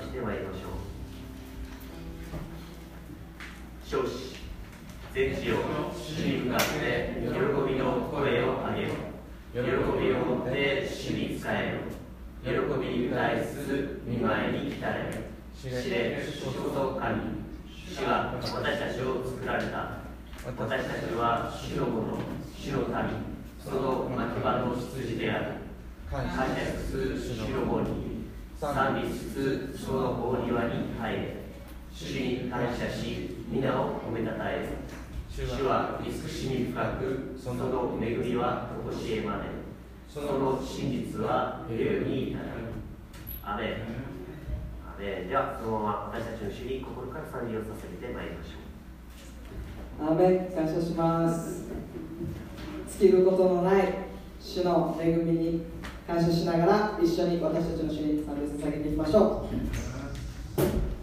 してまいりましょう。少子全地を主に向かって喜びの声を上げよ喜びを持って主に仕えよ喜びに対する見舞いに来たれ知れ主こそ神。主は私たちを作られた。私たちは主のもの。主の民。その牧場の羊である。感謝する主の子に。賛美しつつその大庭に入れ主に感謝し皆を褒めたたえ主は慈しみ深くその恵みは教えまで。その真実は永遠に至るアメン。アメン。ではそのまま私たちの主に心から賛美をさせてまいりましょう。アメン感謝します。尽きることのない主の恵みに感謝しながら一緒に私たちの主に賛美捧げていきましょう。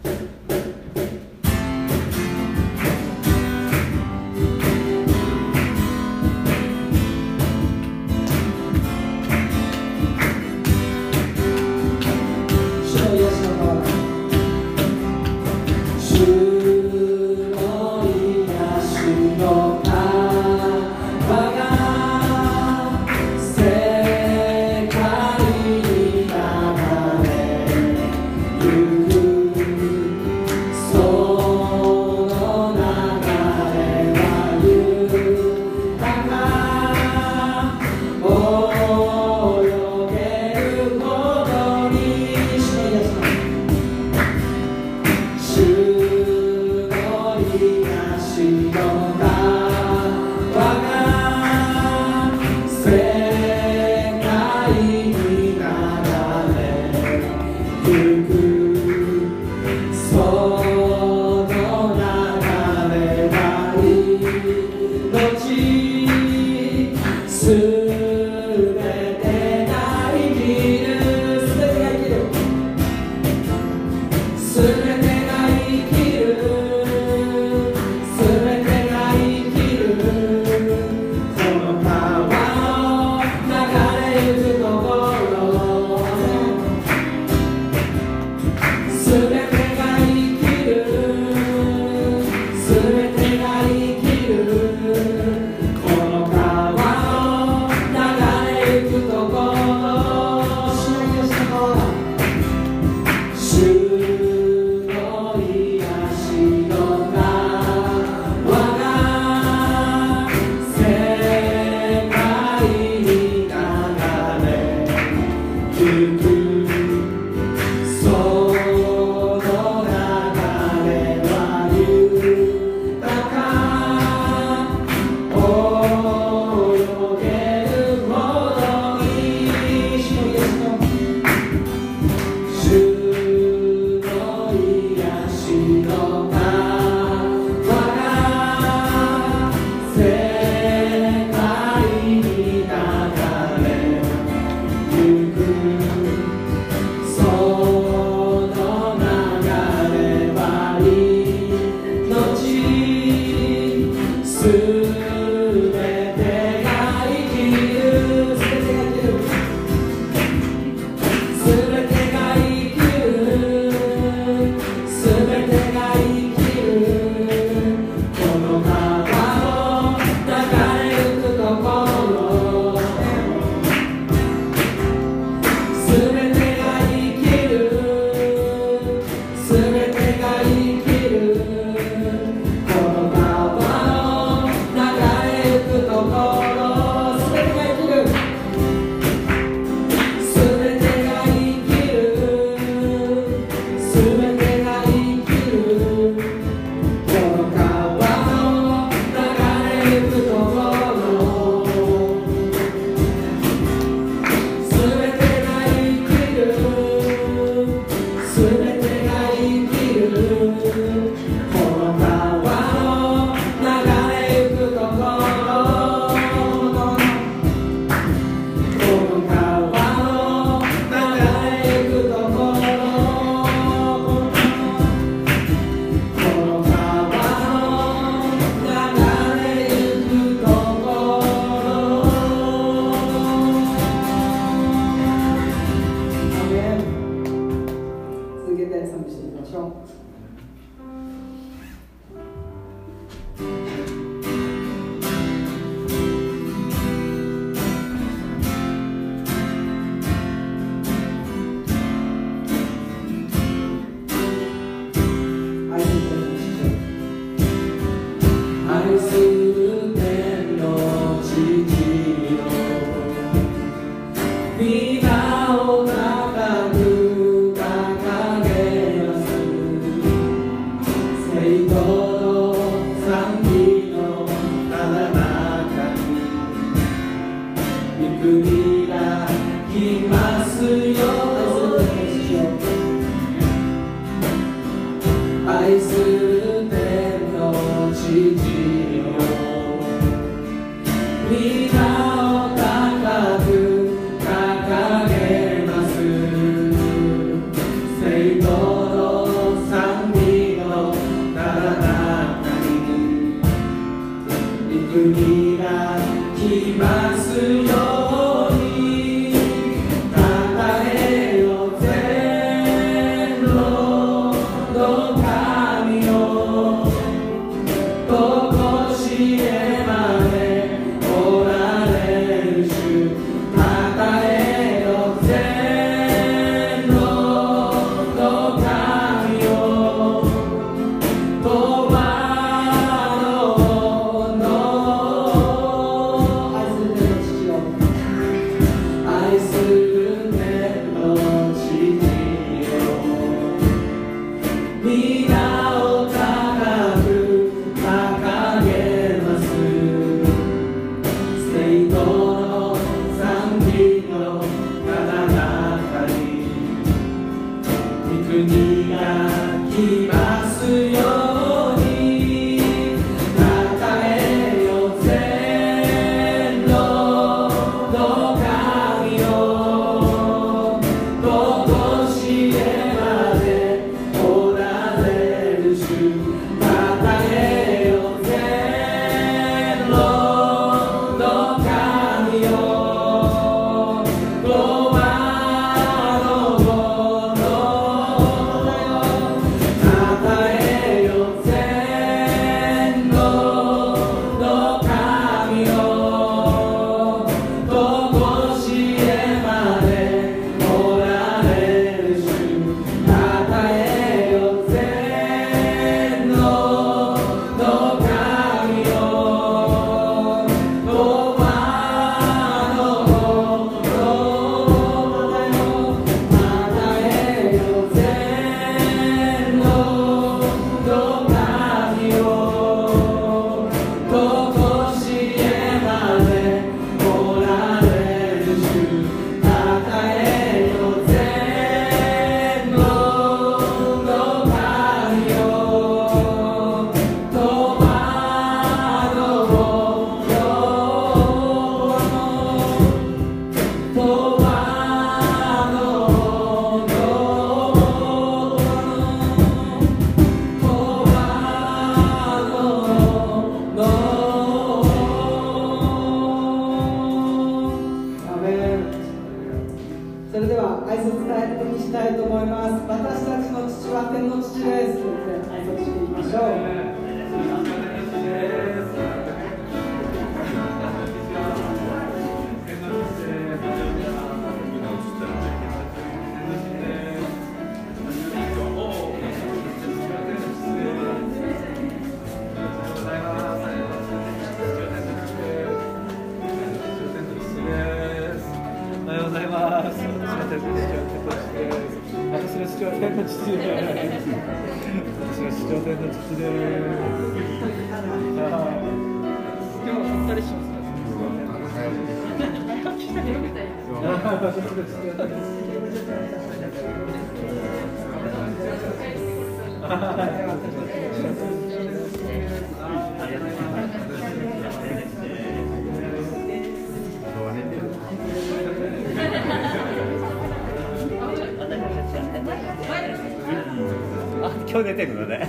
今日出てるのね、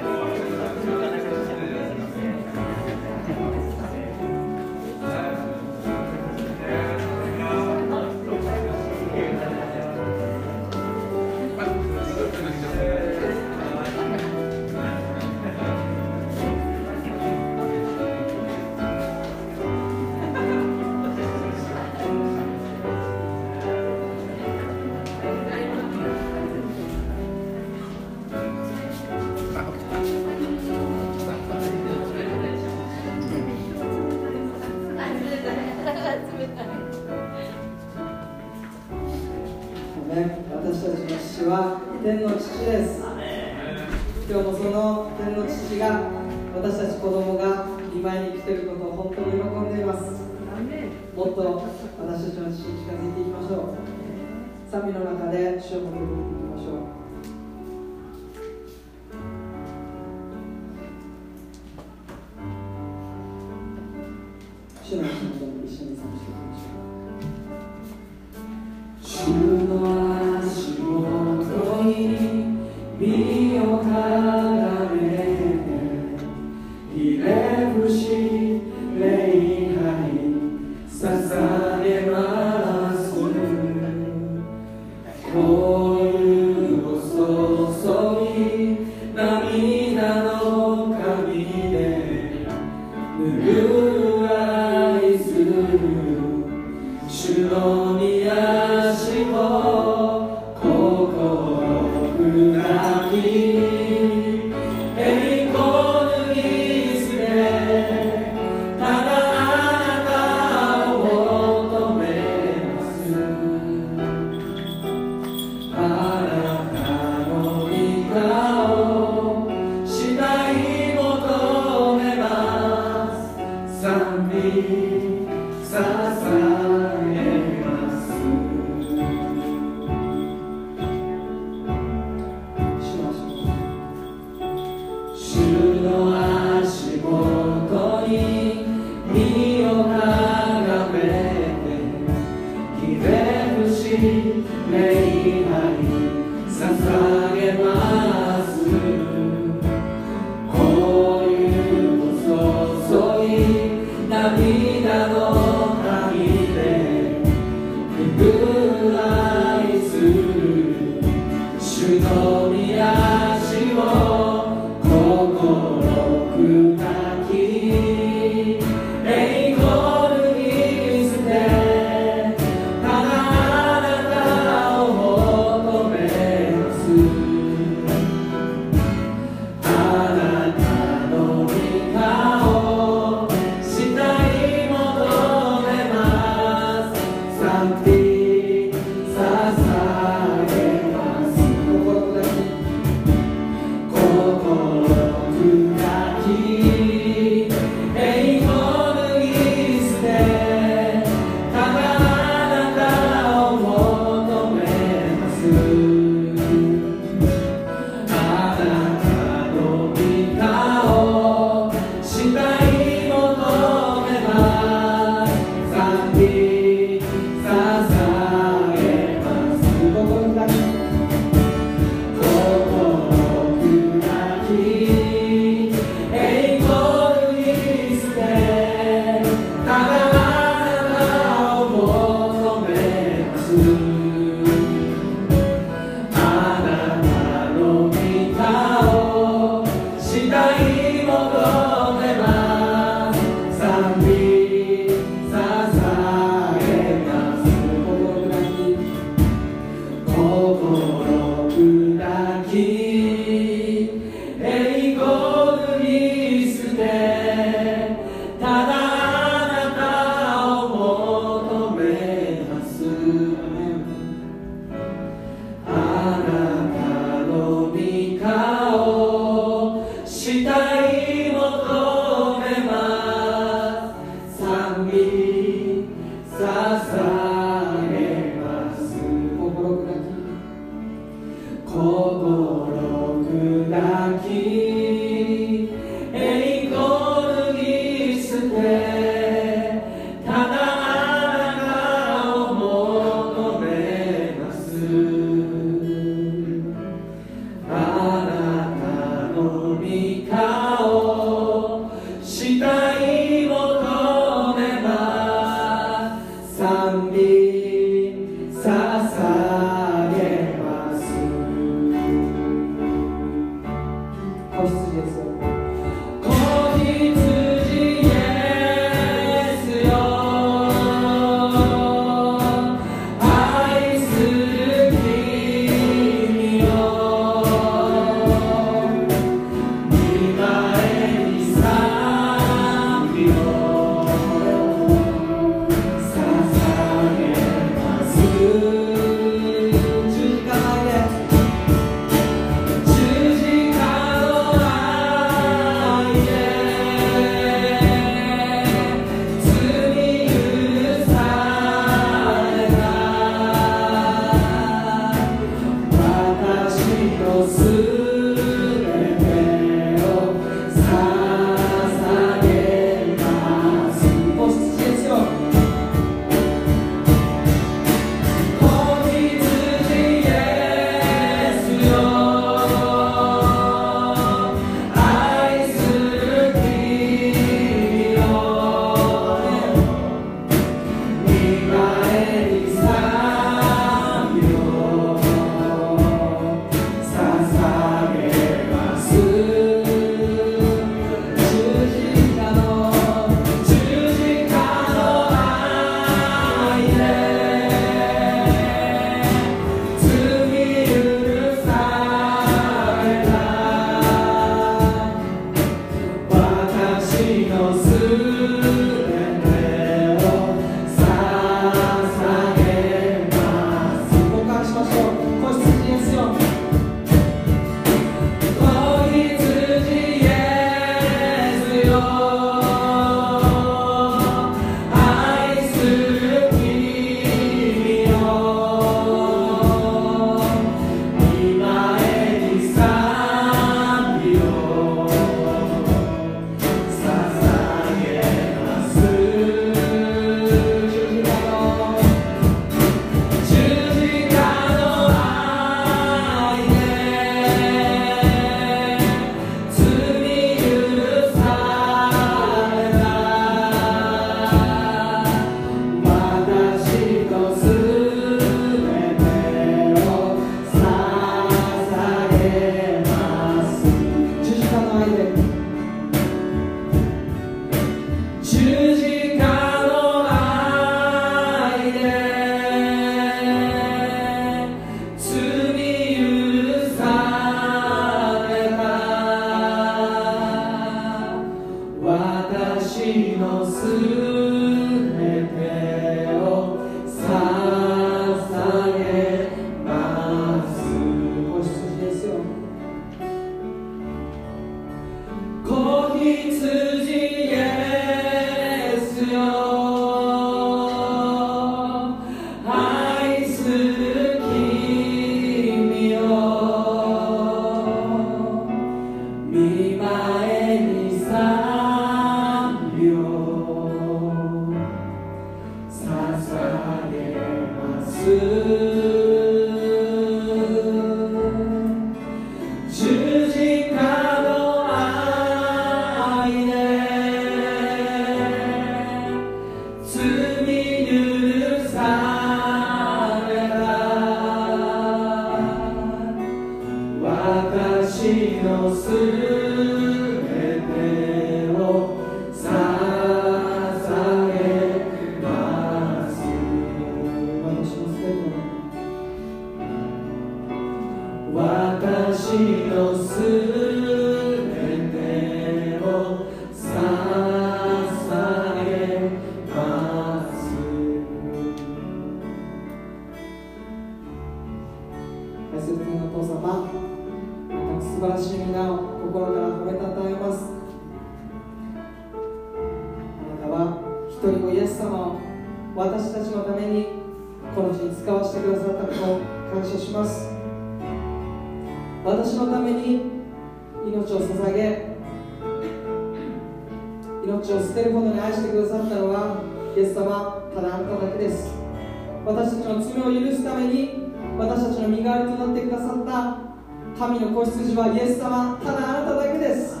イエス様ただあなただけです。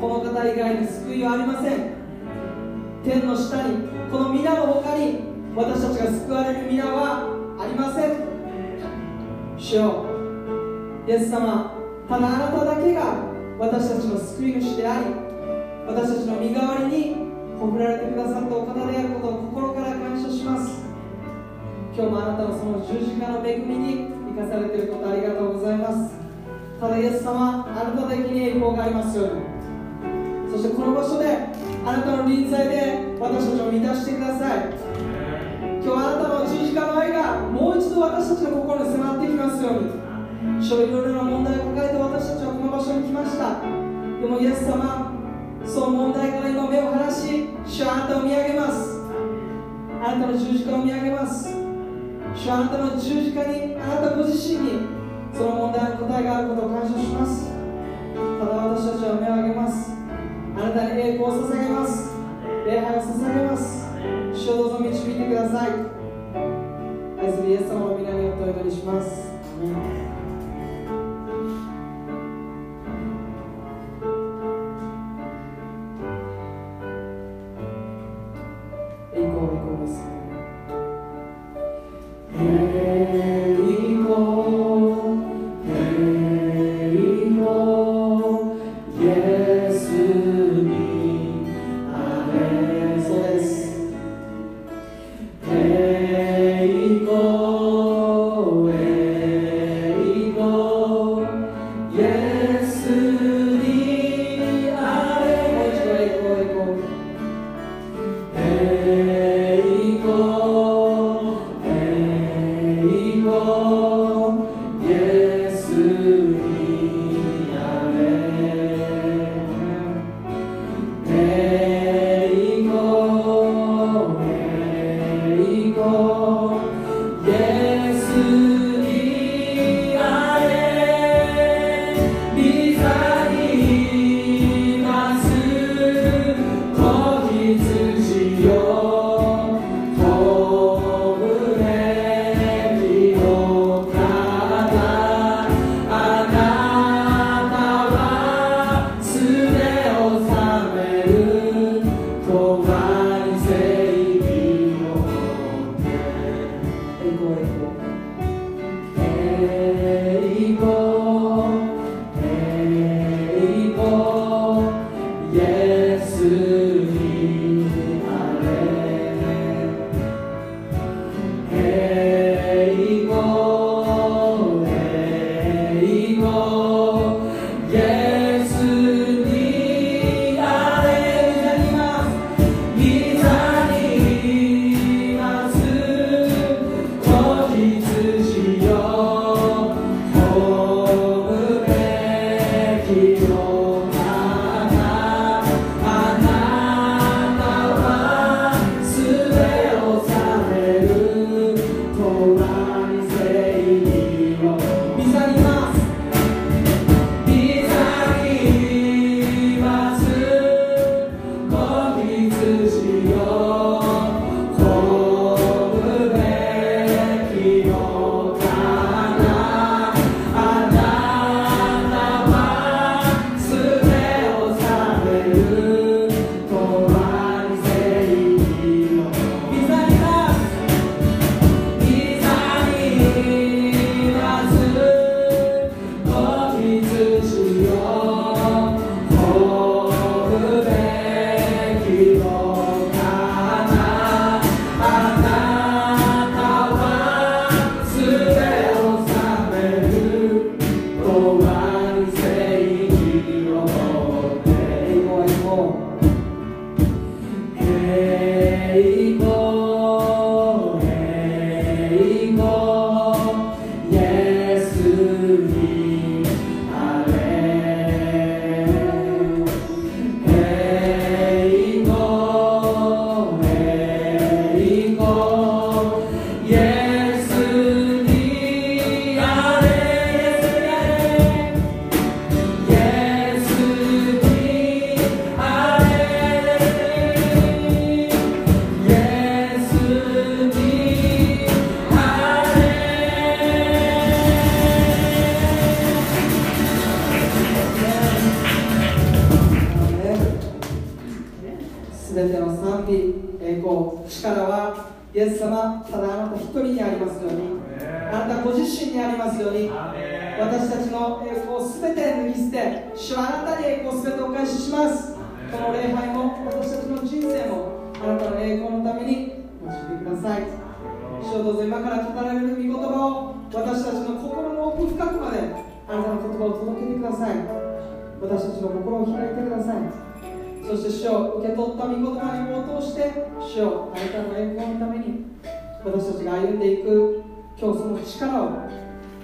この方以外に救いはありません。天の下にこの皆の他に私たちが救われる皆はありません。主よイエス様ただあなただけが私たちの救い主であり私たちの身代わりに告られてくださったお方であることを心から感謝します。今日もあなたのその十字架の恵みに生かされていることありがとうございます。ただイエス様あなただけに栄光がありますように。そしてこの場所であなたの臨在で私たちを満たしてください。今日あなたの十字架の愛がもう一度私たちの心に迫ってきますように。主いろいろな問題を抱えて私たちはこの場所に来ました。でもイエス様その問題から今目を離し主はあなたを見上げます。あなたの十字架を見上げます。主はあなたの十字架にあなたご自身にその問題の答えがあることを感謝します。ただ私たちは目を上げます。あなたに栄光を捧げます。礼拝を捧げます。主をどうぞ導いてください。愛するイエス様の皆によってお祈りします。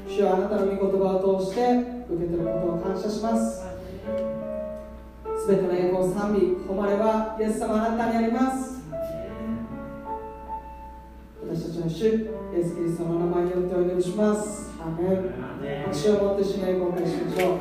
主はあなたの御言葉を通して受け取ることを感謝します。すべての栄光賛美誉れはイエス様あなたにあります。私たちの主イエス・キリストの名前によってお祈りします。アメン。足を持って主に栄光を返しましょう。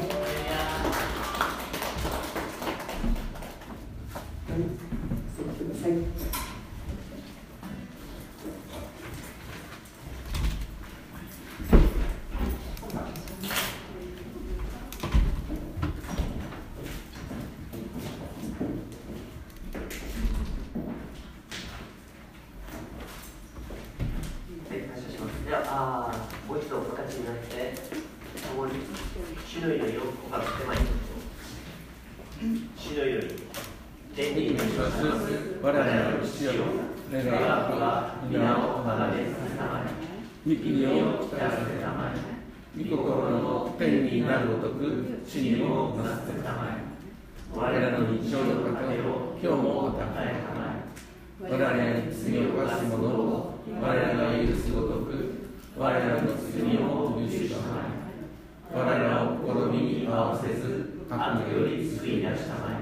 我らを試みに合わせず過去より救い出したま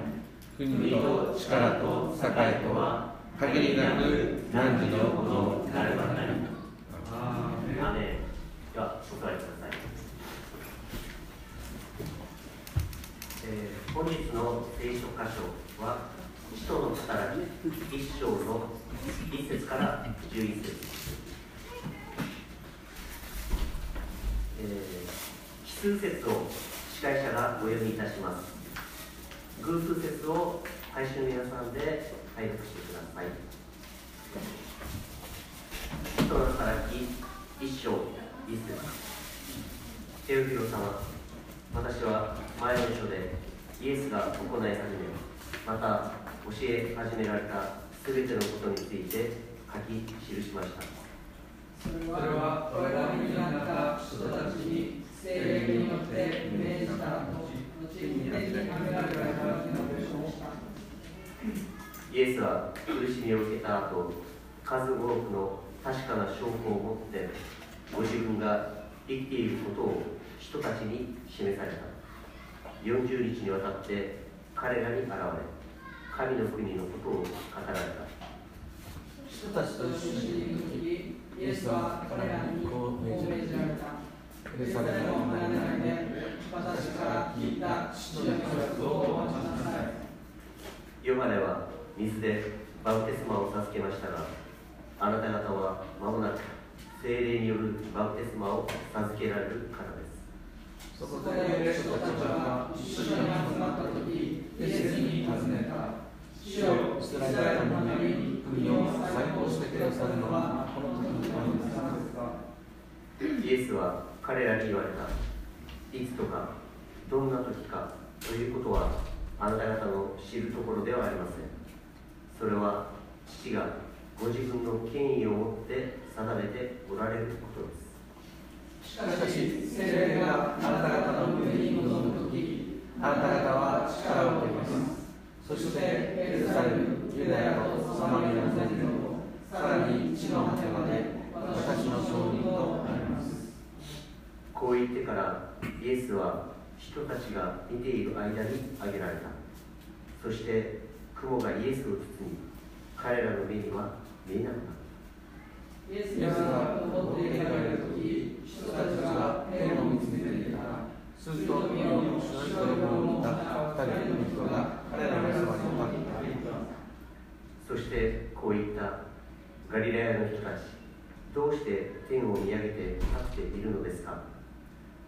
え。国と力と栄とは限りなく何時のことなればなり。ではお座りください、えー、本日の聖書箇所は使徒の働き一章の一節から十一節。奇数説を司会者がお読みいたします。偶数説を最初の皆さんで配読してください。人の働き一章一節。手浮広様私は前の書でイエスが行い始めまた教え始められた全てのことについて書き記しました。それは我々になった人たちに聖霊によって命じた後に天に挙げられた。働きの上昇したイエスは苦しみを受けた後数多くの確かな証拠を持ってご自分が生きていることを人たちに示された40日にわたって彼らに現れ神の国のことを語られたイエスは彼らにこう命じられた。エルサレムの内々で私から聞いた。父の約束をお待ちなさい。ヨハネは水でバプテスマを授けました。が、あなた。方は間もなく精霊によるバプテスマを授けられるからです。そこで人た。ちは一緒に集まった。とき、イエスに尋ねた。主よ、イスラエルのた。に国を再興してくださるのはイエスは彼らに言われた。いつとか、どんな時かということは、あなた方の知るところではありません。それは、父がご自分の権威を持って定めておられることです。しかし、聖霊があなた方の上に臨む時、あなた方は力を得ます。そして、エルサレム、ユダヤとサマリアの全土さらに地の果てまで私の証人となります。こう言ってからイエスは人たちが見ている間に挙げられた。そして雲がイエスを包み彼らの目には見えなかった。イエスが登っていかれる時人たちが天を見つめていた。らすると見よ白い衣を着た二人の人が彼らのそばに立った。そしてこう言ったガリラヤの人たちどうして天を見上げて立っているのですか？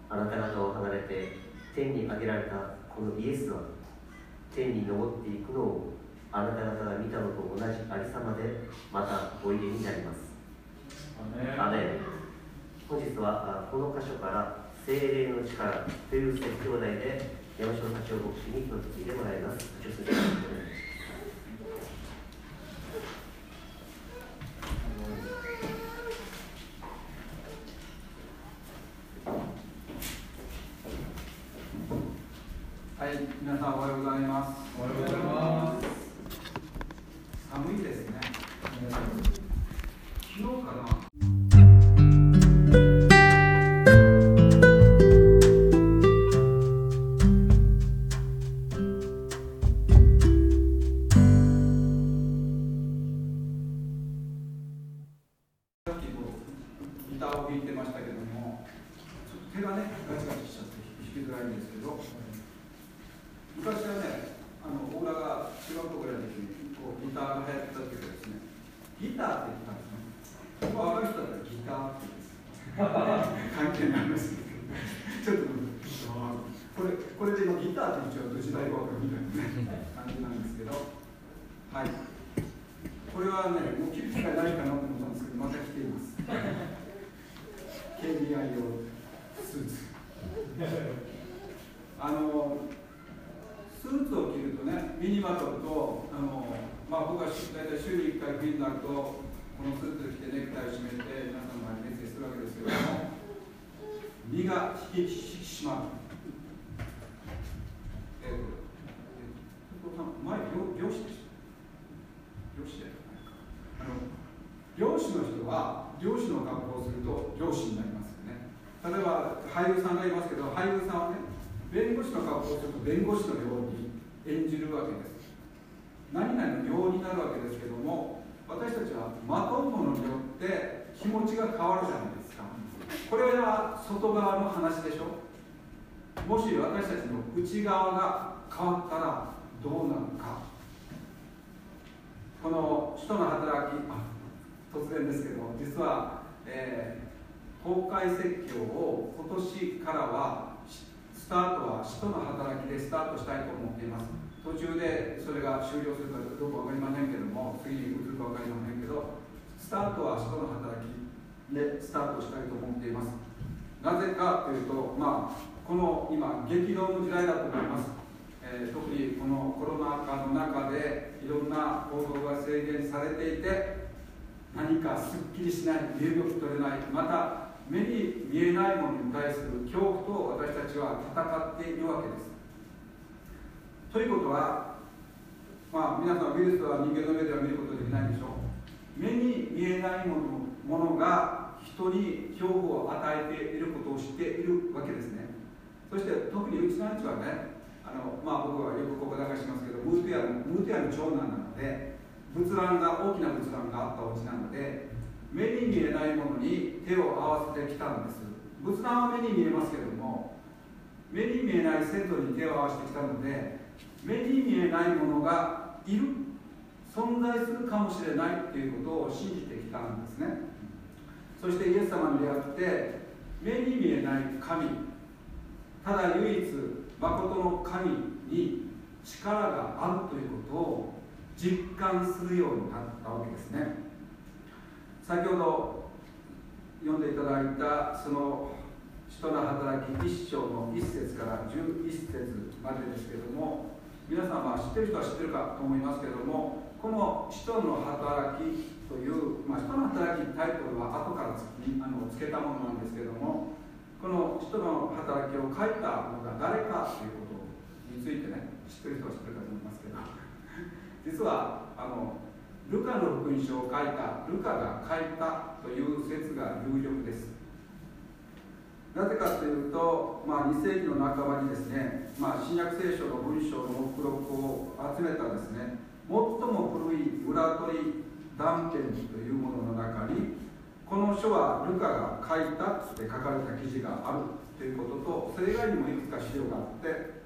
あなた方を離れて天に上げられたこのイエスは天に昇っていくのをあなた方が見たのと同じありさまでまたおいでになります。アメン。本日はあこの箇所から精霊の力という説教題で山城幸男牧師に一つ聞いてもらいますもし私たちの内側が変わったらどうなるかこの使徒の働き、突然ですけど、実は、えー公開説教を今年からは、スタートは使徒の働きでスタートしたいと思っています。途中でそれが終了するかどうか分かりませんけども、次に移るか分かりませんけど、スタートは使徒の働きでスタートしたいと思っています。なぜかというと、まあ、この今、激動の時代だと思います。えー特にこのコロナ禍の中でいろんな行動が制限されていて何かすっきりしない身動き取れないまた目に見えないものに対する恐怖と私たちは戦っているわけです。ということはまあ皆さんウイルスは人間の目では見ることできないでしょう。目に見えないものものが人に恐怖を与えていることを知っているわけですね。そして特にうちの兄はねあのまあ、僕はよくここ流しますけどムーティアのムーティアの長男なので仏壇が大きな仏壇があったお家なので目に見えないものに手を合わせてきたんです。仏壇は目に見えますけども目に見えない先祖に手を合わせてきたので目に見えないものがいる存在するかもしれないっていうことを信じてきたんですね。そしてイエス様に出会って目に見えない神ただ唯一誠の神に力があるということを実感するようになったわけですね。先ほど読んでいただいたその人の働き一章の一節から十一節までですけれども皆さんは知ってる人は知ってるかと思いますけれどもこの使徒の働きという、まあ、使徒の働きタイトルは後からつあのつけたものなんですけどもこの人の働きを書いたのが誰かということについてね知ってる人は知ってるかと思いますけど 実はあのルカの福音書を書いたルカが書いたという説が有力です。なぜかというと、まあ、2世紀の半ばにですね、まあ、新約聖書の文章の目録を集めたですね最も古い裏取り断片というものの中にこの書はルカが書いたって書かれた記事があるということとそれ以外にもいくつか資料があって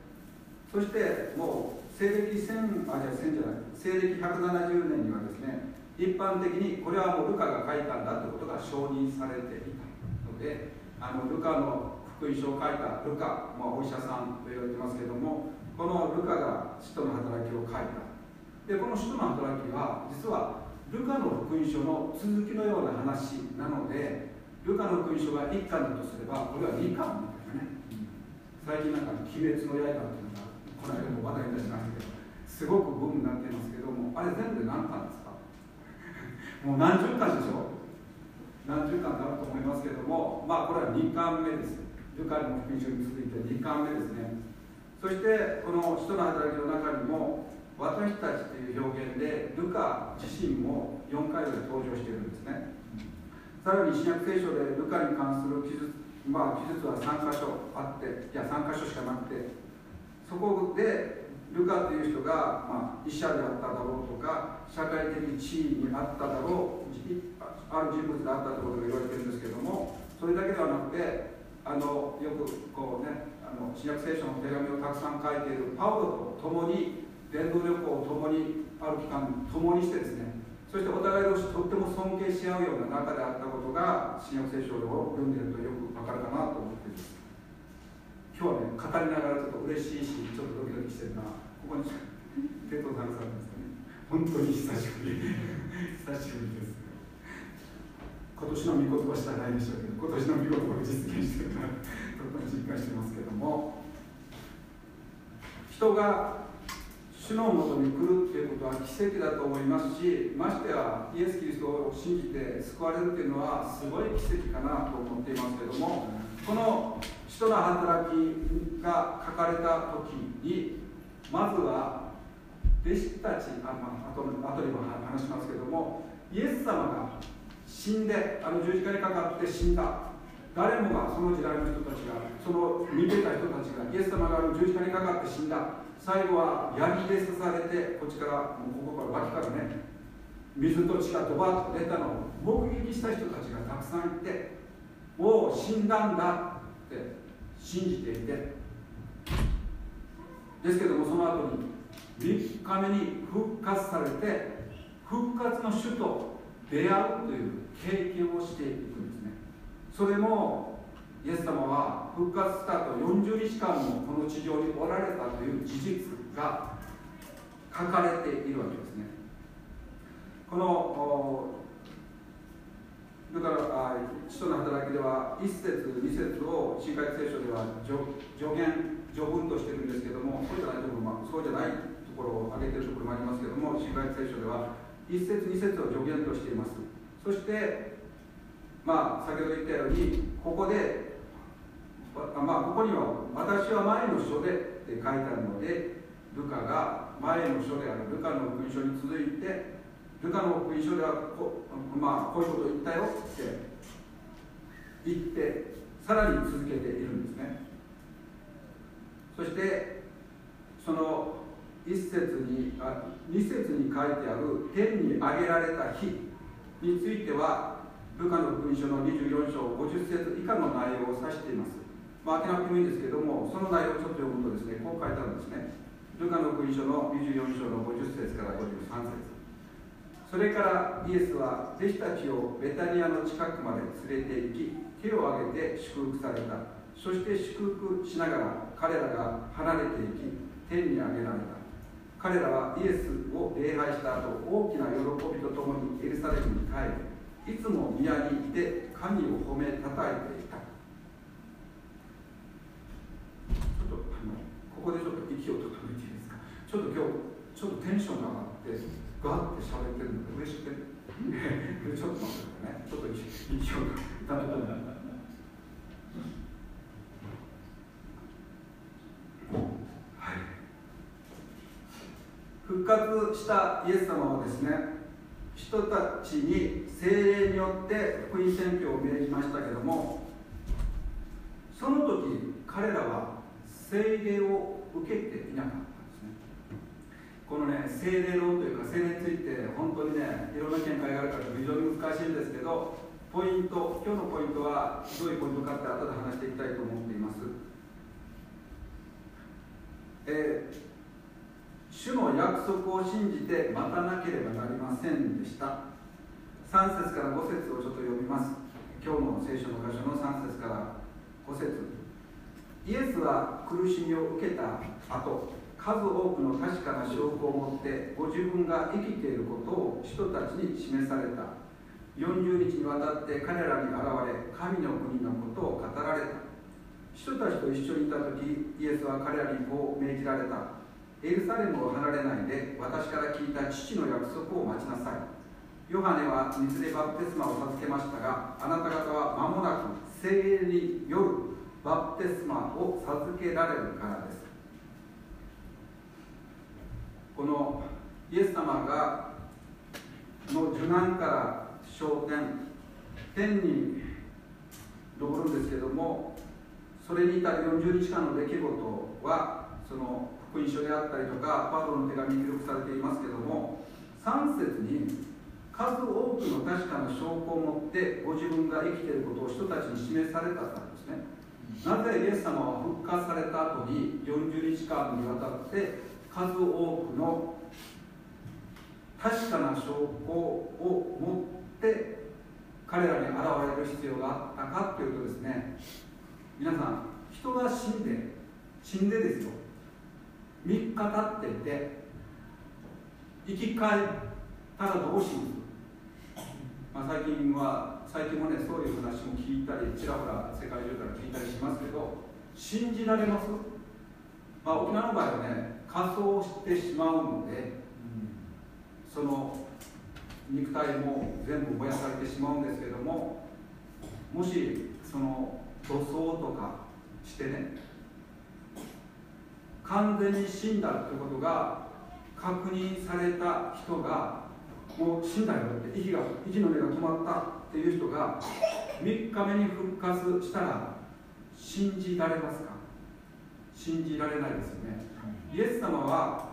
そしてもう西暦1000あじゃあ1000じゃない西暦170年にはですね一般的にこれはもうルカが書いたんだということが承認されていたのであのルカの福音書を書いたルカ、まあ、お医者さんと言われてますけどもこのルカが使徒の働きを書いた。でこの使徒の働きは実はルカの福音書の続きのような話なのでルカの福音書が1巻だとすればこれは2巻みたいなね。最近なんか「鬼滅の刃」っていうのがこの間も話題になりましたけどすごくブームになってますけどもあれ全部で何巻ですか？もう何十巻でしょ？何十巻かあると思いますけどもまあこれは2巻目です。ルカの福音書に続いて2巻目ですね。そしてこの人の働きの中にも私たちという表現でルカ自身も4回ぐらい登場しているんですね。さらに新約聖書でルカに関する記述まあ記述は3箇所あっていや3箇所しかなくてそこでルカという人が、まあ、医者であっただろうとか社会的地位にあっただろうある人物であったということが言われてるんですけどもそれだけではなくてあのよくこうねあの新約聖書の手紙をたくさん書いているパウロと共に伝道旅行を共にある期間共にしてですねそしてお互い同士とっても尊敬し合うような中であったことが新約聖書を読んでいるとよくわかるかなと思っています。今日はね語りながらちょっと嬉しいしちょっとドキドキしてるな。ここに 手とさんさんですかね。本当に久しぶり。久しぶりです。今年の御言葉しかないでしょうけど今年の御言葉が実現してるなとても実感してますけども。人が主のもとに来るということは奇跡だと思いますしましてやイエス・キリストを信じて救われるというのはすごい奇跡かなと思っていますけどもこの人の働きが書かれた時にまずは弟子たちあ、まあ後後にも話しますけどもイエス様が死んであの十字架にかかって死んだ。誰もがその時代の人たちがその見てた人たちがイエス様が十字架にかかって死んだ。最後は槍で刺されてこっちからここから脇からね水と血がドバッと出たのを目撃した人たちがたくさんいてもう死んだんだって信じていて。ですけどもその後に3日目に復活されて復活の主と出会うという経験をしていくんですね。それもイエス様は復活した後40日間もこの地上におられたという事実が書かれているわけですね。このだから使徒の働きでは1節2節を新海聖書では助言序文としてるんですけどもそうじゃないところもそうじゃないところを挙げてるところもありますけども新海聖書では1節2節を助言としています。そしてまあ先ほど言ったようにここでまあここには「私は前の書で」って書いてあるのでルカが前の書であるルカの福音書に続いてルカの福音書ではこ,、まあ、こういうことを言ったよって言ってさらに続けているんですね。そしてその一節にあ2節に書いてある天に上げられた日についてはルカの福音書の24章50節以下の内容を指しています。まあ、開けなくてもいいんですけども、その内容をちょっと読むとですね、こう書いてあるんですね。ルカの福音書の24章の50節から53節それからイエスは弟子たちをベタニアの近くまで連れて行き、手を挙げて祝福された。そして祝福しながら彼らが離れていき、天に上げられた。彼らはイエスを礼拝した後、大きな喜びとともにエルサレムに帰り、いつも宮にいて神を褒めたたえていた。ちょっとあのここでちょっと息を整えていいですか？ちょっと今日ちょっとテンションが上がってガーって喋ってるので嬉しくてちょっと待ってね。ちょっと息をためたはい。復活したイエス様はですね人たちに精霊によって福音宣教を命じましたけどもその時彼らは聖霊を受けていなかったんですね。このね聖霊論というか聖霊について本当にねいろんな見解があるから非常に難しいんですけどポイント今日のポイントはどういうポイントかって後で話していきたいと思っています。えー主の約束を信じて待たなければなりませんでした。3節から5節をちょっと読みます。今日の聖書の箇所の3節から5節。イエスは苦しみを受けた後数多くの確かな証拠を持ってご自分が生きていることを人たちに示された。40日にわたって彼らに現れ神の国のことを語られた。人たちと一緒にいた時イエスは彼らにこう命じられた。エルサレムを離れないで私から聞いた父の約束を待ちなさい。ヨハネは水でバプテスマを授けましたがあなた方は間もなく聖霊によるバプテスマを授けられるからです。このイエス様がの受難から昇天天に登るんですけどもそれに至る40日間の出来事はその福音書であったりとかパウロの手紙に記録されていますけども3節に数多くの確かな証拠を持ってご自分が生きていることを人たちに示されたからですねなぜイエス様は復活された後に40日間にわたって数多くの確かな証拠を持って彼らに現れる必要があったかというとですね。皆さん人が死んで死んでですよ。3日経っていて生き返ったらどうします？まあ、最近は最近もねそういう話も聞いたりちらほら世界中から聞いたりしますけど信じられます、まあ、沖縄の場合はね仮装してしまうので、その肉体も全部燃やされてしまうんですけどももしその土葬とかしてね完全に死んだということが確認された人がもう死んだよって息が息の根が止まったっていう人が3日目に復活したら信じられますか？信じられないですよね。イエス様は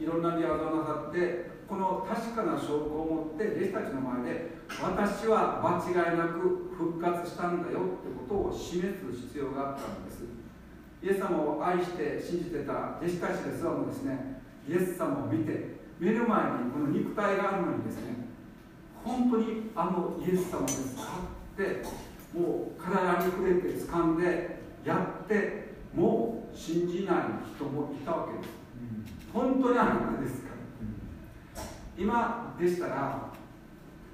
いろんな宮沢をなさってこの確かな証拠を持って弟子たちの前で私は間違いなく復活したんだよってことを示す必要があったんです。イエス様を愛して信じてた弟子たちですらもですねイエス様を見て目の前にこの肉体があるのにですね本当にあのイエス様です。かってもう体に触れて掴んでやってもう信じない人もいたわけです、本当にあなたですか、今でしたら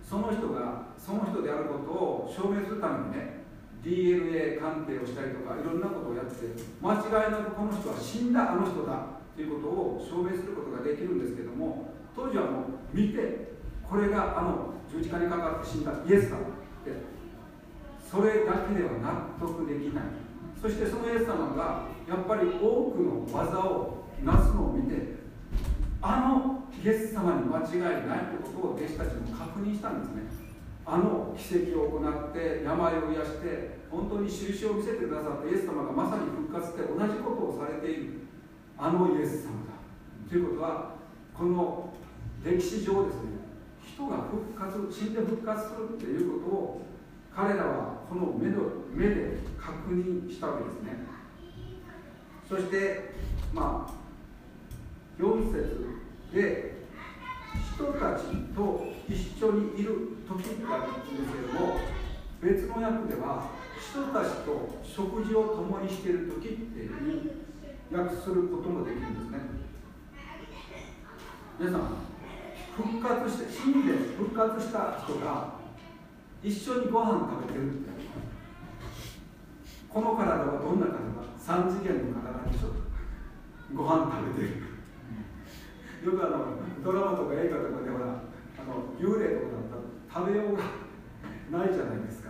その人がその人であることを証明するためにね DNA 鑑定をしたりとかいろんなことをやって間違いなくこの人は死んだあの人だということを証明することができるんですけども当時はもう見てこれがあの十字架にかかって死んだイエス様ってそれだけでは納得できない。そしてそのイエス様がやっぱり多くの技をなすのを見てあのイエス様に間違いないということを弟子たちも確認したんですね。あの奇跡を行って病を癒して本当に印を見せてくださったイエス様がまさに復活して同じことをされている。あのイエス様だということはこの歴史上ですね人が復活死んで復活するっていうことを彼らはこの目の目で確認したわけですね。そしてまあ4節で人たちと一緒にいる時ってあるんですけども別の訳では人たちと食事を共にしている時っていう訳することもできるんですね。皆さん復活して死んで復活した人が一緒にご飯食べてるってこの体はどんな体か3次元の体でしょご飯食べてる。よくあのドラマとか映画とかでほらあの幽霊とかだったら食べようがないじゃないですか。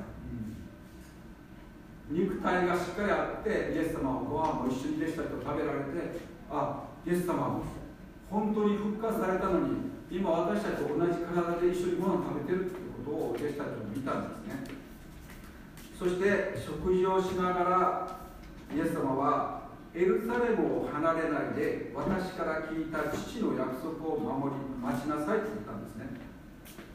肉体がしっかりあってイエス様はご飯も一緒に弟子たちと食べられてあイエス様は本当に復活されたのに今私たちと同じ体で一緒にご飯を食べてるってことを弟子たちも見たんですね。そして食事をしながらイエス様はエルサレムを離れないで私から聞いた父の約束を守り待ちなさいと言ったんですね。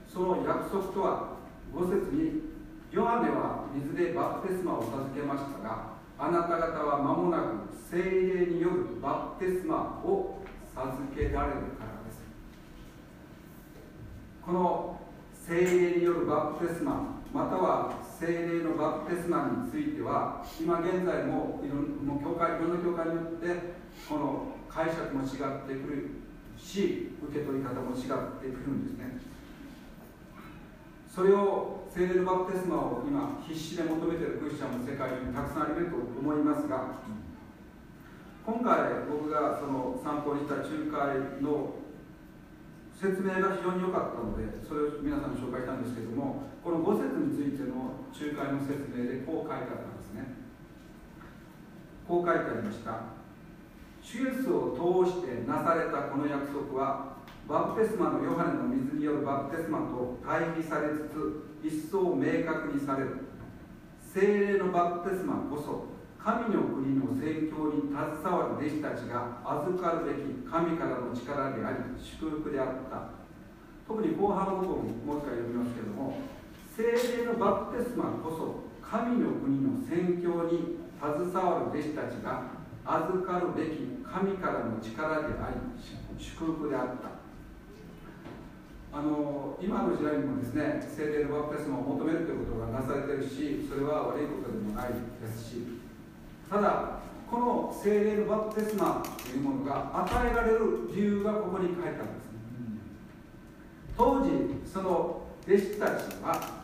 その約束とは5節にヨハネは水でバプテスマを授けましたがあなた方は間もなく精霊によるバプテスマを授けられるからです。この精霊によるバプテスマまたは精霊のバプテスマについては今現在もいろも教会いろんな教会によってこの解釈も違ってくるし受け取り方も違ってくるんですね。それを聖霊のバプテスマを今必死で求めているクリスチャンも世界にたくさんあると思いますが今回僕がその参考にした仲介の説明が非常に良かったのでそれを皆さんに紹介したんですけどもこの5節についての仲介の説明でこう書いてあったんですね。こう書いてありました。主イエスを通してなされたこの約束はバプテスマのヨハネの水によるバプテスマと対比されつつ一層明確にされる。精霊のバプテスマこそ神の国の宣教に携わる弟子たちが預かるべき神からの力であり祝福であった。特に後半の部分もう一回読みますけれども精霊のバプテスマこそ神の国の宣教に携わる弟子たちが預かるべき神からの力であり祝福であった。あの今の時代にもですね聖霊のバプテスマを求めるということがなされてるしそれは悪いことでもないですしただこの聖霊のバプテスマというものが与えられる理由がここに書いてあるんですね。当時その弟子たちは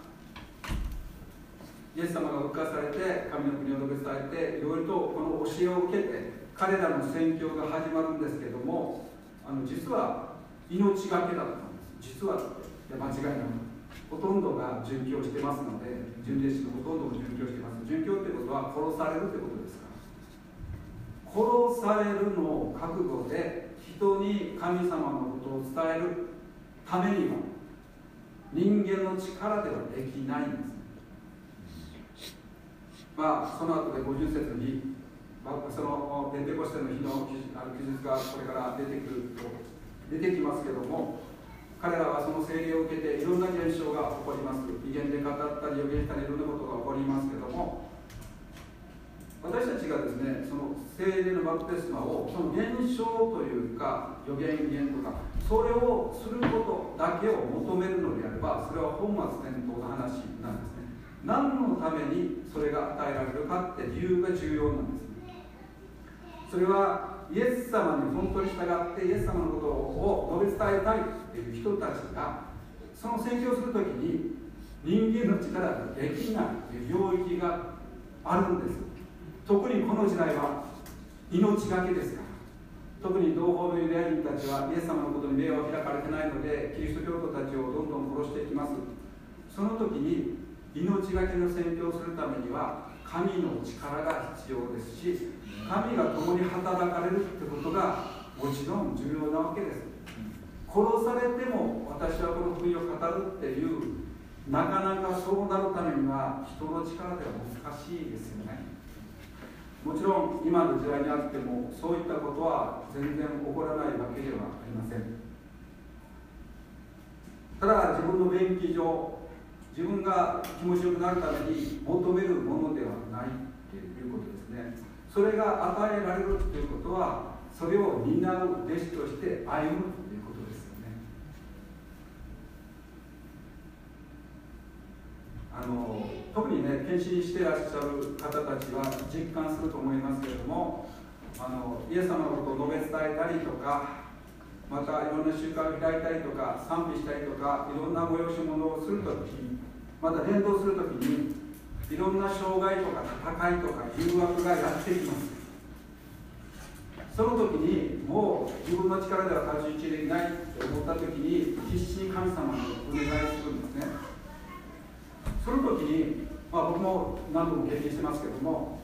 イエス様が復活されて神の国を述べ伝えていろいろとこの教えを受けて彼らの宣教が始まるんですけどもあの実は命がけだった。んです実はいや間違いなくほとんどが殉教してますので純弟子のほとんども殉教してます。殉教ってことは殺されるってことですか？ら殺されるのを覚悟で人に神様のことを伝えるためには人間の力ではできないんです。まあその後で50節にそのペンテコステの日の記述がこれから出てくると出てきますけども彼らはその聖霊を受けていろんな現象が起こります。威厳で語ったり予言したりいろんなことが起こりますけども私たちがですねその聖霊のバプテスマをその現象というか予言言とかそれをすることだけを求めるのであればそれは本末転倒な話なんですね。何のためにそれが与えられるかって理由が重要なんです。それはイエス様に本当に従ってイエス様のことを述べ伝えたいという人たちがその宣教するときに人間の力でできないという領域があるんです。特にこの時代は命がけですから。特に同胞のユダヤ人たちはイエス様のことに目を開かれてないのでキリスト教徒たちをどんどん殺していきます。その時に命がけの宣教をするためには神の力が必要ですし神が共に働かれるってことがもちろん重要なわけです。殺されても私はこの福音を語るっていうなかなかそうなるためには人の力では難しいですよね。もちろん今の時代にあってもそういったことは全然起こらないわけではありません。ただ自分の便宜上自分が気持ちよくなるために求めるものではないということですね。それが与えられるということはそれを担う弟子として歩むということですよねあの特にね献身してらっしゃる方たちは実感すると思いますけれどもあのイエス様のことを述べ伝えたりとかまたいろんな習慣を開いたりとか賛美したりとかいろんな催し物をするときまた伝道するときにいろんな障害とか戦いとか誘惑がやってきます。その時にもう自分の力では太刀打ちできないと思った時に必死に神様にお願いするんですね。その時に、まあ、僕も何度も経験してますけども、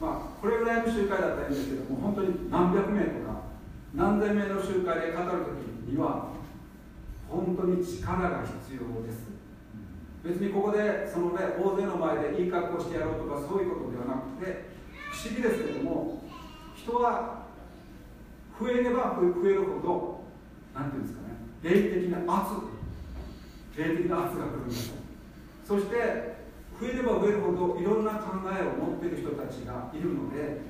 まあ、これぐらいの集会だったらいいんですけども本当に何百名とか何千名の集会で語る時には本当に力が必要です。別にここでそのね大勢の前でいい格好してやろうとかそういうことではなくて不思議ですけども人は増えれば増えるほど何ていうんですかね霊的な圧霊的な圧が来るんですそして増えれば増えるほどいろんな考えを持ってる人たちがいるので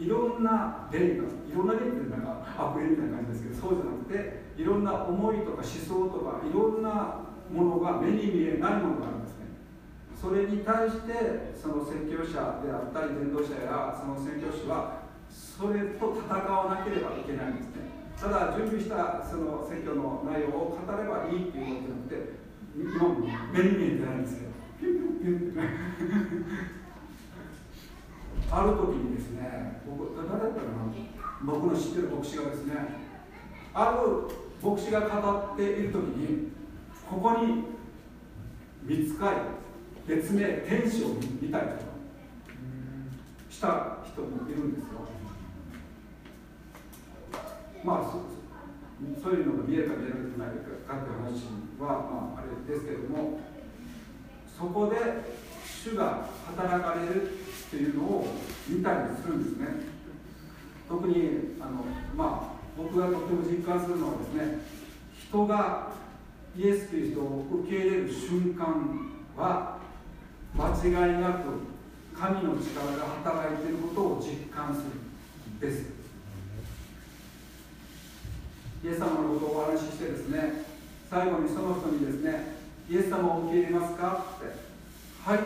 いろんな霊がいろんな霊ってなんか悪霊みたいな感じですけどそうじゃなくていろんな思いとか思想とかいろんなものが目に見えないものがあるんですね。それに対してその宣教者であったり伝道者やその宣教師はそれと戦わなければいけないんですね。ただ準備したその選挙の内容を語ればいいっていうことじゃなくて今も目に見えてないんですけど。ある時にですね僕誰だったかな僕の知ってる牧師がですねある牧師が語っている時にここに見つかり別名天使を見たりとかした人もいるんですよ。まあそういうのが見えるか見えないかって話は、まあ、あれですけどもそこで主が働かれるっていうのを見たりするんですね。特にあの、まあ、僕がとっても実感するのはですね人がイエス・キリストを受け入れる瞬間は間違いなく神の力が働いていることを実感するです。イエス様のことをお話ししてですね最後にその人にですねイエス様を受け入れますか？って。はい。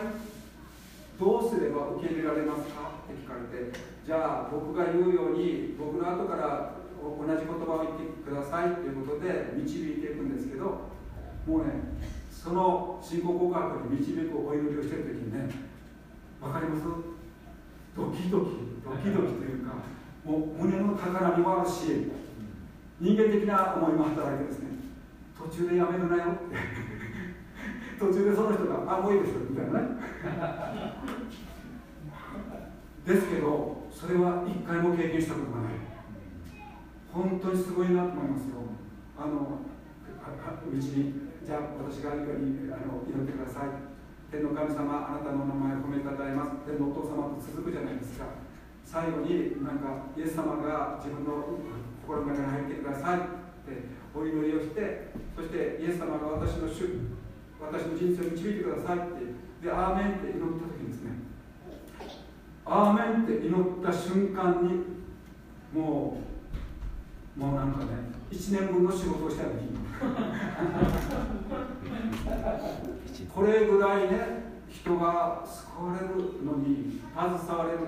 どうすれば受け入れられますか？って聞かれて。じゃあ僕が言うように僕の後から同じ言葉を言ってください。ということで導いていくんですけどもうねその信仰告白に導くお祈りをしてる時にね分かります？ドキドキドキドキというかもう胸の高鳴りもあるし人間的な思いも働いてですね途中でやめるなよって途中でその人が「あもういいです」みたいなね。ですけどそれは一回も経験したことがない。本当にすごいなと思いますよ。あの道にじゃあ私があの祈ってください。天の神様あなたのお名前を褒めたたえます。天のお父様と続くじゃないですか。最後になんかイエス様が自分の心の中に入ってくださいってお祈りをしてそしてイエス様が私の主私の人生を導いてくださいって。でアーメンって祈った時にですねアーメンって祈った瞬間にもうもうなんかね1年分の仕事をしたような気 これぐらいね人が救われるのに携われる。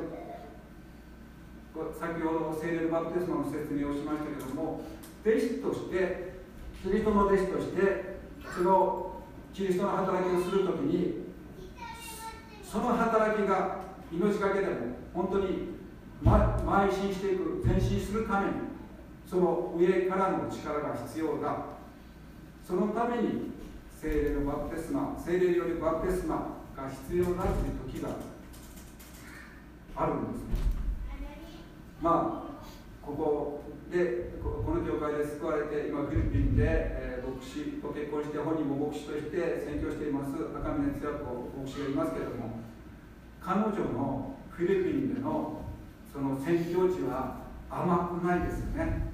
先ほど聖霊バプテスマの説明をしましたけども弟子としてキリストの弟子としてそのキリストの働きをするときにその働きが命がけでも本当に邁進していく前進するためにその上からの力が必要だ。そのために精霊のバプテスマ精霊よるバプテスマが必要だという時があるんですね。まあここでこの教会で救われて今フィリピンで、え、牧師と結婚して本人も牧師として宣教しています赤嶺津也子牧師がいますけれども彼女のフィリピンでのその宣教地は甘くないですよね。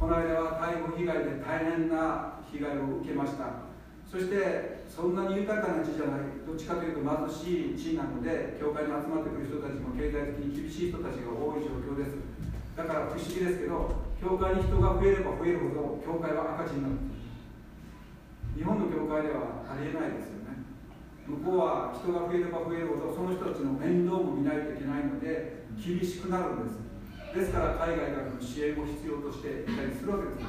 この間は逮捕被害で大変な被害を受けました。そしてそんなに豊かな地じゃないどっちかというと貧しい地なので教会に集まってくる人たちも経済的に厳しい人たちが多い状況です。だから不思議ですけど教会に人が増えれば増えるほど教会は赤字になる日本の教会ではありえないですよね。向こうは人が増えれば増えるほどその人たちの面倒も見ないといけないので厳しくなるんです。ですから海外からの支援も必要としていたりするわけです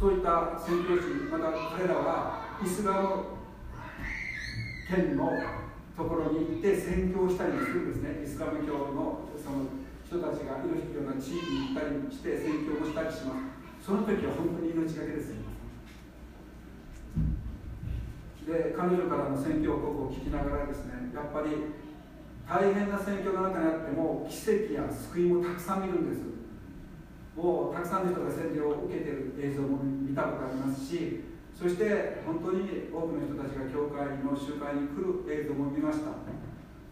そういった宣教師また彼らはイスラム圏のところに行って宣教したりするんですね。イスラム教のその人たちがいるような地域に行ったりして宣教もしたりします。その時は本当に命がけですよで彼女からの宣教報告を聞きながらですねやっぱり大変な宣教の中にあっても奇跡や救いもたくさん見るんです。もうたくさんの人が洗礼を受けている映像も見たことありますしそして本当に多くの人たちが教会の集会に来る映像も見ました。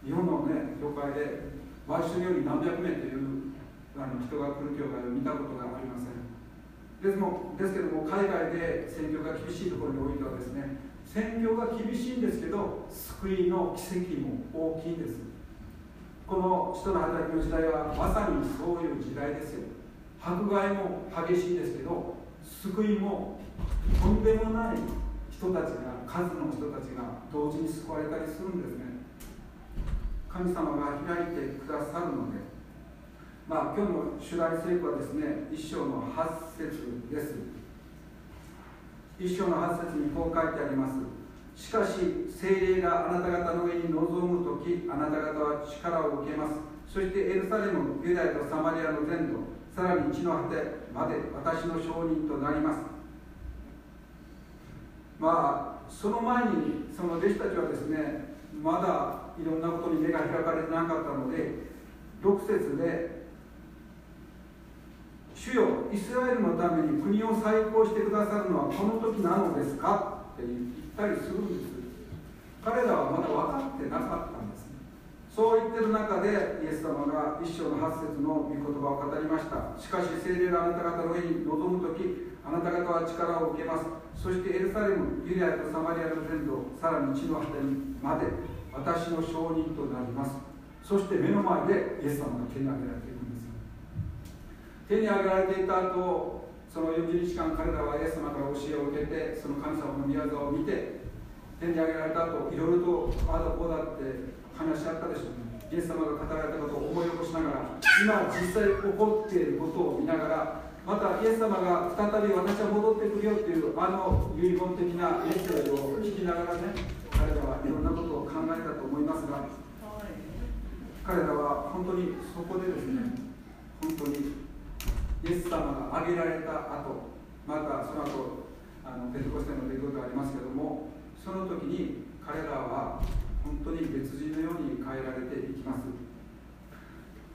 日本のね教会で毎週より何百名というあの人が来る教会を見たことがありません。ですもですけども海外で選挙が厳しいところにおいてはですね選挙が厳しいんですけど救いの奇跡も大きいんです。この人の働きの時代はまさにそういう時代ですよ。迫害も激しいですけど救いもとんでもない人たちが数の人たちが同時に救われたりするんですね。神様が開いてくださるので。まあ今日の主題聖句はですね一章の8節です。一章の8節にこう書いてあります。しかし精霊があなた方の上に臨む時あなた方は力を受けます。そしてエルサレムユダヤとサマリアの全土さらに地の果てまで私の証人となります。まあその前にその弟子たちはですねまだいろんなことに目が開かれてなかったので6節で「主よイスラエルのために国を再興してくださるのはこの時なのですか?」って言ったりするんです。彼らはまだ分かってなかったんです。そう言ってる中でイエス様が一章の8節の御言葉を語りました。しかし聖霊があなた方の上に臨む時あなた方は力を受けます。そしてエルサレムユダヤとサマリアの全土さらに地の果てまで。私の証人となります。そして目の前でイエス様が手に挙げられているんです手に挙げられていた後その40日間彼らはイエス様から教えを受けてその神様の御業を見て手に挙げられた後いろいろとああだこうだって話し合ったでしょうね。イエス様が語られたことを思い起こしながら今実際起こっていることを見ながらまたイエス様が再び私は戻ってくるよっていうあの遺言的なメッセージを聞きながらね彼らはいろんなことますが彼らは本当にそこでですね本当にイエス様が挙げられた後またその後あのペテコステの出来事がありますけどもその時に彼らは本当に別人のように変えられていきます。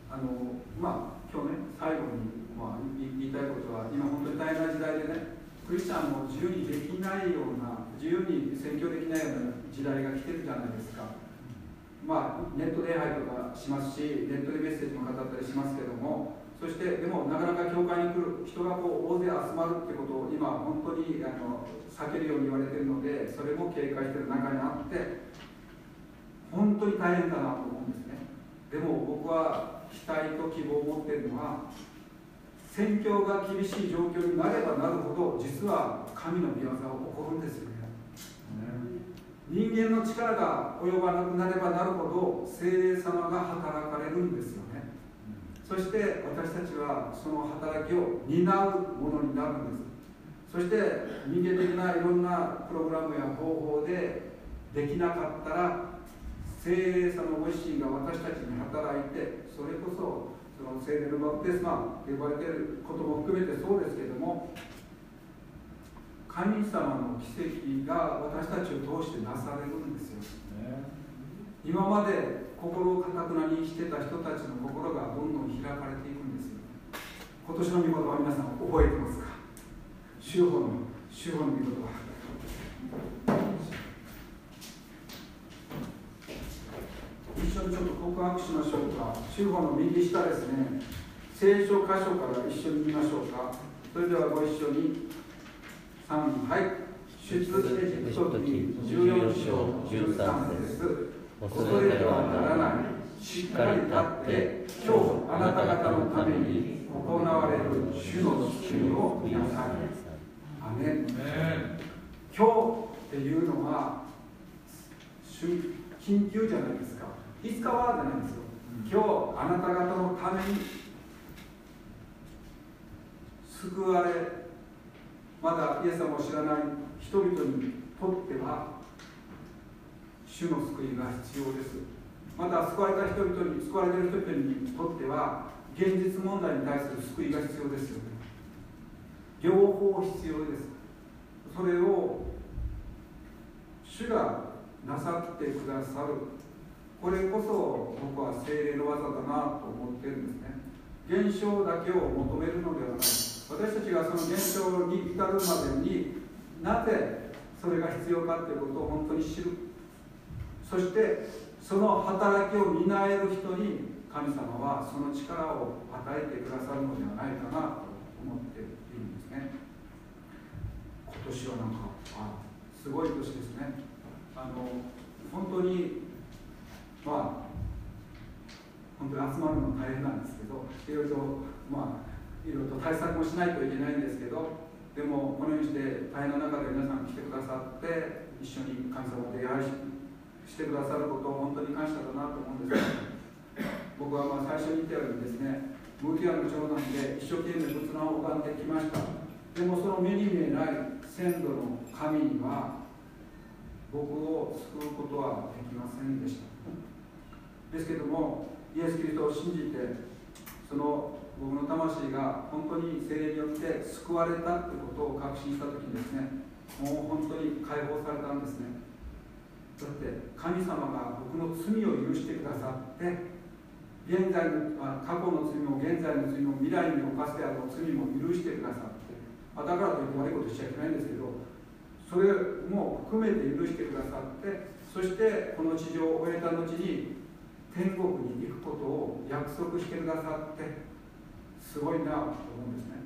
あのまあ今日ね最後にまあ、言いたいことは今本当に大変な時代でねクリスチャンも自由にできないような自由に宣教できないような時代が来てるじゃないですか。まあネット礼拝とかしますしネットでメッセージも語ったりしますけどもそしてでもなかなか教会に来る人がこう大勢集まるってことを今本当にあの避けるように言われてるのでそれも警戒してる中にあって本当に大変だなと思うんですね。でも僕は期待と希望を持ってるのは宣教が厳しい状況になればなるほど実は神の御業が起こるんですよね、人間の力が及ばなくなればなるほど精霊様が働かれるんですよね、そして私たちはその働きを担うものになるんです。そして人間的ないろんなプログラムや方法でできなかったら精霊様ご自身が私たちに働いてそれこそその聖霊のバプテスマと呼ばれていることも含めてそうですけども神様の奇跡が私たちを通してなされるんですよ、ね、今まで心をかたくなにしてた人たちの心がどんどん開かれていくんですよ今年の御言葉皆さん覚えてますか？主法の主法の御言葉一緒にちょっと告白しましょうか。主語の右下ですね。聖書箇所から一緒に見ましょうか。それではご一緒に。3、はい。出エジプト記14章13節恐れてはならない。しっかり立って、今日あなた方のために行われる主の救いを見なさい。アメン。今日っていうのは、緊急じゃないですか。いつかはじゃないんですよ今日あなた方のために救われまだイエス様を知らない人々にとっては主の救いが必要です。また救われた人々に救われている人々にとっては現実問題に対する救いが必要ですよね。両方必要です。それを主がなさってくださる。これこそ僕は精霊の技だなと思ってるんですね。現象だけを求めるのではない私たちがその現象に至るまでになぜそれが必要かということを本当に知る。そしてその働きを担える人に神様はその力を与えてくださるのではないかなと思っているんですね。今年はなんかあすごい年ですねあの本当にまあ本当に集まるの大変なんですけどいろいろまあいろいろと対策もしないといけないんですけどでもこのようにして大変な中で皆さん来てくださって一緒に神様と出会いしてくださることを本当に感謝だなと思うんです僕はまあ最初に言ったようにですねムーティアの長男で一生懸命仏壇を拝んできました。でもその目に見えない先祖の神には僕を救うことはできませんでした。ですけどもイエス・キリストを信じてその僕の魂が本当に精霊によって救われたということを確信した時にですねもう本当に解放されたんですね。だって神様が僕の罪を許してくださって現在の過去の罪も現在の罪も未来に犯してある罪も許してくださってだからといって悪いことしちゃいけないんですけどそれも含めて許してくださってそしてこの地上を終えた後に天国に行くことを約束してくださってすごいなと思うんですね。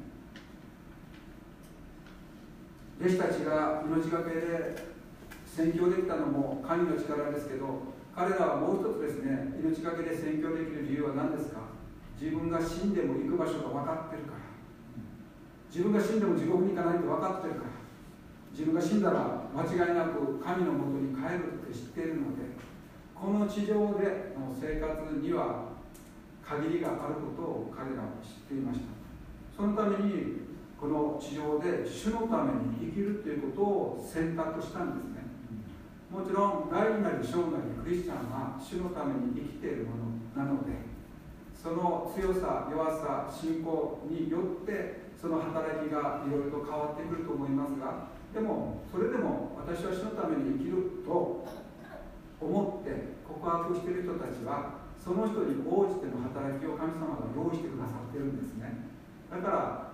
弟子たちが命がけで宣教できたのも神の力ですけど彼らはもう一つですね命がけで宣教できる理由は何ですか？自分が死んでも行く場所が分かってるから。自分が死んでも地獄に行かないと分かってるから。自分が死んだら間違いなく神のもとに帰るって知っているのでこの地上での生活には限りがあることを彼らは知っていました。そのためにこの地上で主のために生きるということを選択したんですね。もちろん大なり小なりクリスチャンは主のために生きているものなのでその強さ弱さ信仰によってその働きがいろいろと変わってくると思いますがでもそれでも私は主のために生きると思って告白している人たちはその人に応じての働きを神様が用意してくださってるんですね。だから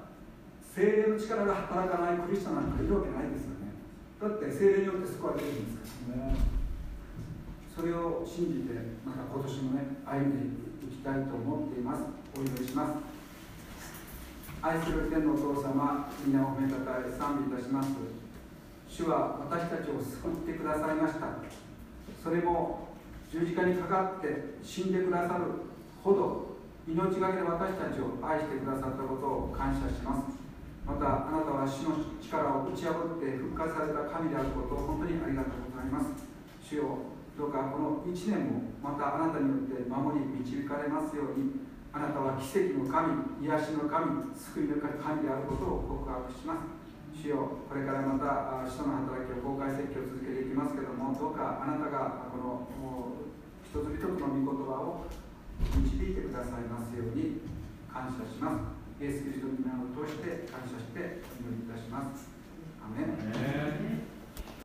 精霊の力が働かないクリスチャンなんかいるわけないですよね。だって精霊によって救われてるんですからね。それを信じてまた今年もね歩んでいきたいと思っています。お祈りします。愛する天のお父様皆を褒めたたえ賛美いたします。主は私たちを救ってくださいました。それも十字架にかかって死んでくださるほど命がけで私たちを愛してくださったことを感謝します。またあなたは死の力を打ち破って復活された神であることを本当にありがとうございます。主よどうかこの1年もまたあなたによって守り導かれますようにあなたは奇跡の神癒しの神救いの神であることを告白します。主よこれからまた使徒の働きを公開説教を続けていきますけどもどうかあなたがこの人々の御言葉を導いてくださいますように感謝します。イエス・キリストの皆を通して感謝してお祈りいたします。アメン。